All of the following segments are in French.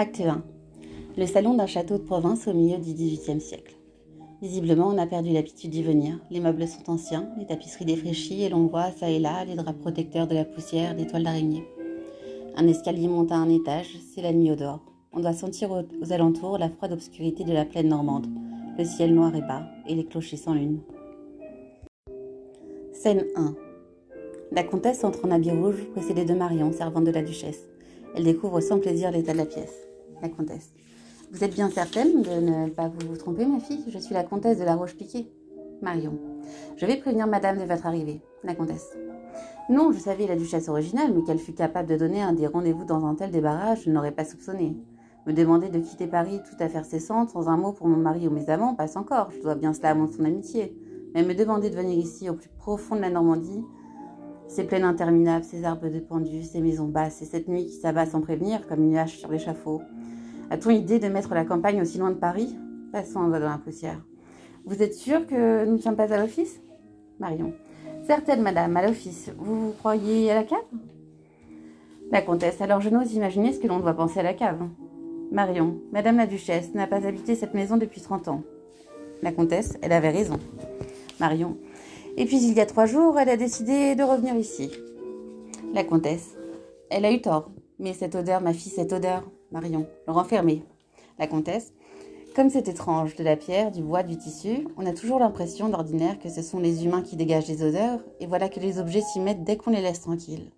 Acte 1. Le salon d'un château de province au milieu du XVIIIe siècle. Visiblement, on a perdu l'habitude d'y venir. Les meubles sont anciens, les tapisseries défraîchies et l'on voit, ça et là, les draps protecteurs de la poussière, des toiles d'araignée. Un escalier monte à un étage, c'est la nuit au dehors. On doit sentir aux, aux alentours la froide obscurité de la plaine normande, le ciel noir et bas, et les clochers sans lune. Scène 1. La comtesse entre en habit rouge, précédée de Marion, servante de la duchesse. Elle découvre sans plaisir l'état de la pièce. La comtesse. Vous êtes bien certaine de ne pas vous tromper, ma fille? Je suis la comtesse de la Roche-Piquet. Marion. Je vais prévenir madame de votre arrivée. La comtesse. Non, je savais la duchesse originale, mais qu'elle fut capable de donner un des rendez-vous dans un tel débarras, je ne l'aurais pas soupçonné. Me demander de quitter Paris tout à faire cessante, sans un mot pour mon mari ou mes amants, passe encore. Je dois bien cela à mon son amitié. Mais me demander de venir ici, au plus profond de la Normandie, ces plaines interminables, ces arbres de pendus, ces maisons basses, et cette nuit qui s'abat sans prévenir, comme une hache sur l'échafaud. A-t-on idée de mettre la campagne aussi loin de Paris? Passons un doigt dans la poussière. Vous êtes sûr que nous ne sommes pas à l'office? Marion. Certaine, madame, à l'office. Vous, vous croyez à la cave? La comtesse. Alors je n'ose imaginer ce que l'on doit penser à la cave. Marion. Madame la duchesse n'a pas habité cette maison depuis 30 ans. La comtesse. Elle avait raison. Marion. Et puis il y a trois jours, elle a décidé de revenir ici. La comtesse. Elle a eu tort. Mais cette odeur, ma fille, cette odeur. Marion. Le renfermer. La comtesse. Comme c'est étrange, de la pierre, du bois, du tissu, on a toujours l'impression d'ordinaire que ce sont les humains qui dégagent les odeurs, et voilà que les objets s'y mettent dès qu'on les laisse tranquilles.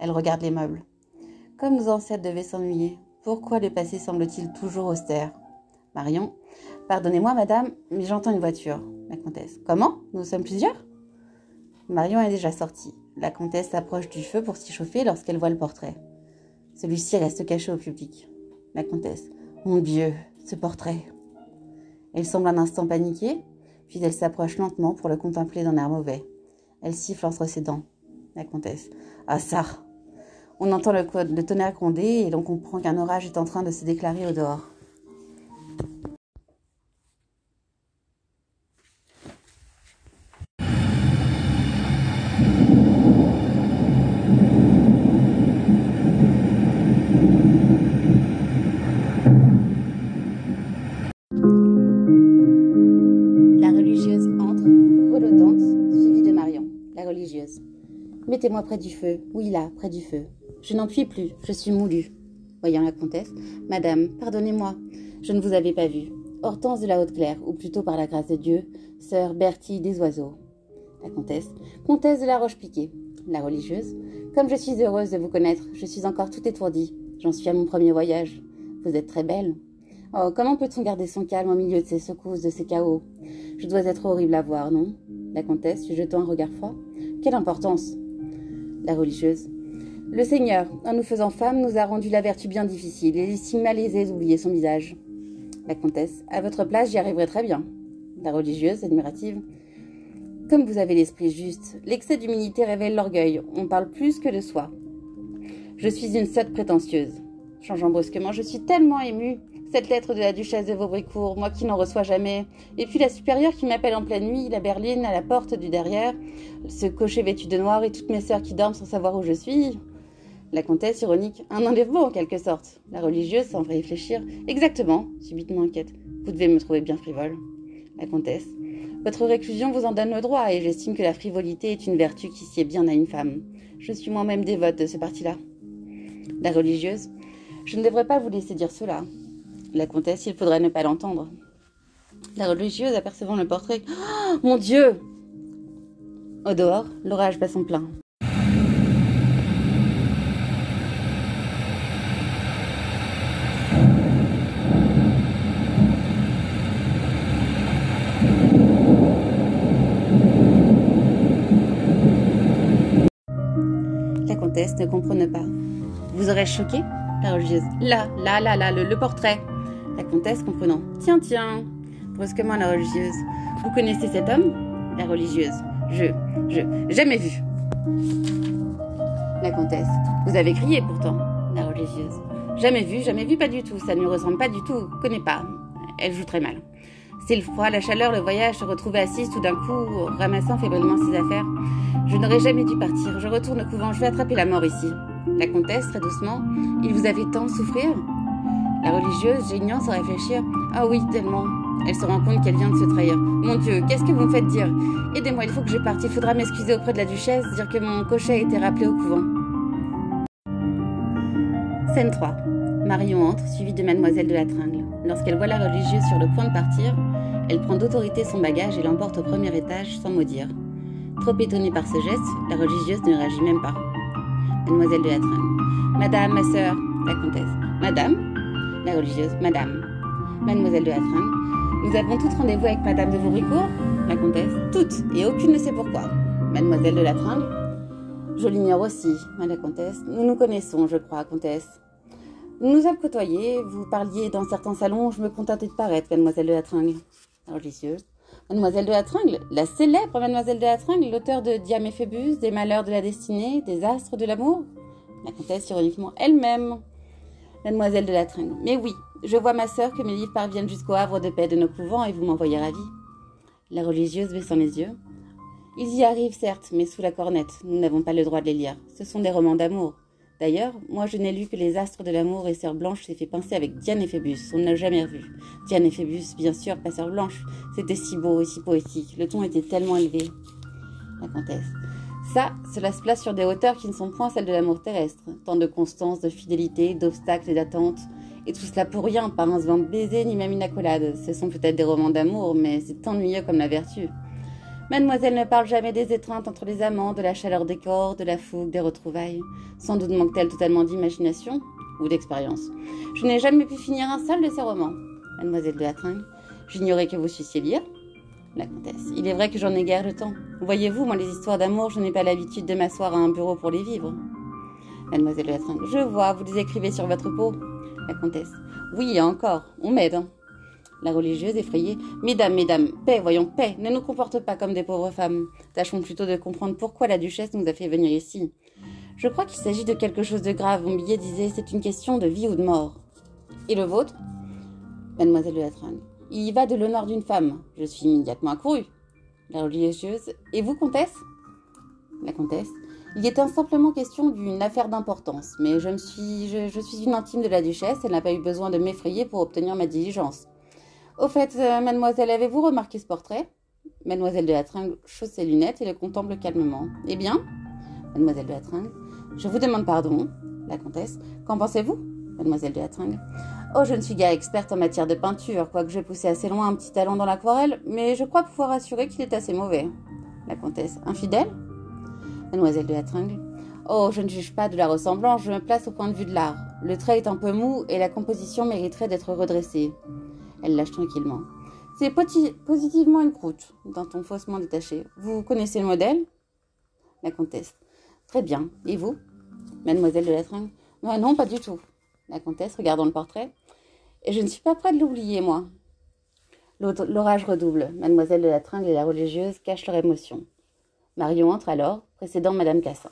Elle regarde les meubles. Comme nos ancêtres devaient s'ennuyer, pourquoi le passé semble-t-il toujours austère? Marion. Pardonnez-moi, madame, mais j'entends une voiture. La comtesse. Comment? Nous sommes plusieurs? Marion est déjà sortie. La comtesse s'approche du feu pour s'y chauffer lorsqu'elle voit le portrait. Celui-ci reste caché au public. La comtesse. Mon Dieu, ce portrait. Elle semble un instant paniquée, puis elle s'approche lentement pour le contempler d'un air mauvais. Elle siffle entre ses dents. La comtesse. Ah ça On entend le, tonnerre gronder et l'on comprend qu'un orage est en train de se déclarer au dehors. Religieuse. Mettez-moi près du feu, oui là, près du feu. Je n'en puis plus, je suis moulue. Voyant la comtesse, Madame, pardonnez-moi, je ne vous avais pas vue. Hortense de la Haute-Claire, ou plutôt par la grâce de Dieu, sœur Bertie des Oiseaux. La comtesse, comtesse de la Roche-Piquet, la religieuse. Comme je suis heureuse de vous connaître, je suis encore tout étourdie. J'en suis à mon premier voyage. Vous êtes très belle. Oh, comment peut-on garder son calme au milieu de ces secousses, de ces chaos? Je dois être horrible à voir, non? La comtesse, lui jetant un regard froid. Quelle importance La religieuse. Le Seigneur, en nous faisant femmes, nous a rendu la vertu bien difficile. Il est si malaisé d'oublier son visage. La comtesse. À votre place, j'y arriverai très bien. La religieuse, admirative. Comme vous avez l'esprit juste, l'excès d'humilité révèle l'orgueil. On parle plus que de soi. Je suis une sotte prétentieuse. Changeant brusquement, je suis tellement émue. Cette lettre de la duchesse de Vaubrécourt, moi qui n'en reçois jamais. Et puis la supérieure qui m'appelle en pleine nuit, la berline à la porte du derrière. Ce cocher vêtu de noir et toutes mes sœurs qui dorment sans savoir où je suis. La comtesse, ironique, un enlèvement en quelque sorte. La religieuse, sans réfléchir. Exactement, subitement inquiète. Vous devez me trouver bien frivole. La comtesse. Votre réclusion vous en donne le droit, et j'estime que la frivolité est une vertu qui sied bien à une femme. Je suis moi-même dévote de ce parti-là. La religieuse. Je ne devrais pas vous laisser dire cela. La comtesse, il faudrait ne pas l'entendre. La religieuse, apercevant le portrait. Oh, mon Dieu Au dehors, l'orage bat son plein. La comtesse ne comprenait pas. Vous aurez choqué La religieuse. Là, là, là, là, le portrait. La comtesse comprenant. Tiens, tiens. Brusquement la religieuse. Vous connaissez cet homme? La religieuse. Je, je, jamais vu. La comtesse. Vous avez crié pourtant. La religieuse. Jamais vu, jamais vu, pas du tout. Ça ne lui ressemble pas du tout. Connais pas. Elle joue très mal. C'est le froid, la chaleur, le voyage, se retrouver assise tout d'un coup, ramassant fébrilement ses affaires. Je n'aurais jamais dû partir. Je retourne au couvent, je vais attraper la mort ici. La comtesse, très doucement, il vous avait tant souffrir? La religieuse, geignant sans réfléchir. Ah oui, tellement. Elle se rend compte qu'elle vient de se trahir. Mon Dieu, qu'est-ce que vous me faites dire? Aidez-moi, il faut que je parte. Il faudra m'excuser auprès de la duchesse, dire que mon cocher a été rappelé au couvent. Scène 3. Marion entre, suivie de mademoiselle de la Tringle. Lorsqu'elle voit la religieuse sur le point de partir, elle prend d'autorité son bagage et l'emporte au premier étage sans mot dire. Trop étonnée par ce geste, la religieuse ne réagit même pas. Mademoiselle de la Tringle. Madame, ma sœur, la comtesse. Madame? La religieuse. Madame. Mademoiselle de la Tringle. Nous avons toutes rendez-vous avec Madame de Vauricourt La comtesse. Toutes, et aucune ne sait pourquoi. Mademoiselle de la Tringle. Je l'ignore aussi, madame la comtesse. Nous nous connaissons, je crois, comtesse. Nous nous avons côtoyés, vous parliez dans certains salons, je me contentais de paraître, mademoiselle de la Tringle. Religieuse. Mademoiselle de la Tringle, la célèbre mademoiselle de la Tringle, l'auteur de Diam et Phébus, des malheurs de la destinée, des astres de l'amour La comtesse, ironiquement, elle-même. Mademoiselle de la Tringle. Mais oui, je vois ma sœur que mes livres parviennent jusqu'au havre de paix de nos couvents et vous m'envoyez ravie. La religieuse baissant les yeux. Ils y arrivent, certes, mais sous la cornette. Nous n'avons pas le droit de les lire. Ce sont des romans d'amour. D'ailleurs, moi je n'ai lu que Les Astres de l'amour et Sœur Blanche s'est fait pincer avec Diane et Phébus. On n'a jamais revu. Diane et Phébus, bien sûr, pas Sœur Blanche. C'était si beau et si poétique. Le ton était tellement élevé. La comtesse. Ça, cela se place sur des hauteurs qui ne sont point celles de l'amour terrestre. Tant de constance, de fidélité, d'obstacles et d'attentes. Et tout cela pour rien, pas un second baiser ni même une accolade. Ce sont peut-être des romans d'amour, mais c'est ennuyeux comme la vertu. Mademoiselle ne parle jamais des étreintes entre les amants, de la chaleur des corps, de la fougue, des retrouvailles. Sans doute manque-t-elle totalement d'imagination ou d'expérience. Je n'ai jamais pu finir un seul de ces romans. Mademoiselle de la Tringle, j'ignorais que vous suissiez lire. La comtesse, il est vrai que j'en ai guère le temps. Voyez-vous, moi, les histoires d'amour, je n'ai pas l'habitude de m'asseoir à un bureau pour les vivre. Mademoiselle de la Tringle, je vois, vous les écrivez sur votre peau. La comtesse, oui, encore, on m'aide. Hein. La religieuse effrayée. Mesdames, mesdames, paix, voyons, paix, ne nous comporte pas comme des pauvres femmes. Tâchons plutôt de comprendre pourquoi la duchesse nous a fait venir ici. Je crois qu'il s'agit de quelque chose de grave. Mon billet disait c'est une question de vie ou de mort. Et le vôtre? Mademoiselle de Il y va de l'honneur d'une femme. Je suis immédiatement accourue. La religieuse. Et vous, comtesse? La comtesse. Il était simplement question d'une affaire d'importance, mais je suis une intime de la duchesse, elle n'a pas eu besoin de m'effrayer pour obtenir ma diligence. Au fait, euh, mademoiselle, avez-vous remarqué ce portrait? Mademoiselle de la Tringle chausse ses lunettes et le contemple calmement. Eh bien? Mademoiselle de la Tringle, je vous demande pardon. La comtesse, qu'en pensez-vous? Mademoiselle de la Tringle. Oh, je ne suis guère experte en matière de peinture, quoique j'ai poussé assez loin un petit talent dans l'aquarelle, mais je crois pouvoir assurer qu'il est assez mauvais. La comtesse, infidèle? Mademoiselle de la Tringle. Oh, je ne juge pas de la ressemblance, je me place au point de vue de l'art. Le trait est un peu mou et la composition mériterait d'être redressée. Elle lâche tranquillement. C'est positivement une croûte d'un ton faussement détaché. Vous connaissez le modèle? La comtesse. Très bien. Et vous? Mademoiselle de la Tringle Non, pas du tout. La comtesse, regardant le portrait. Et je ne suis pas près de l'oublier, moi. L'orage redouble. Mademoiselle de la Tringle et la religieuse cachent leur émotion. Marion entre alors, précédant Madame Cassin.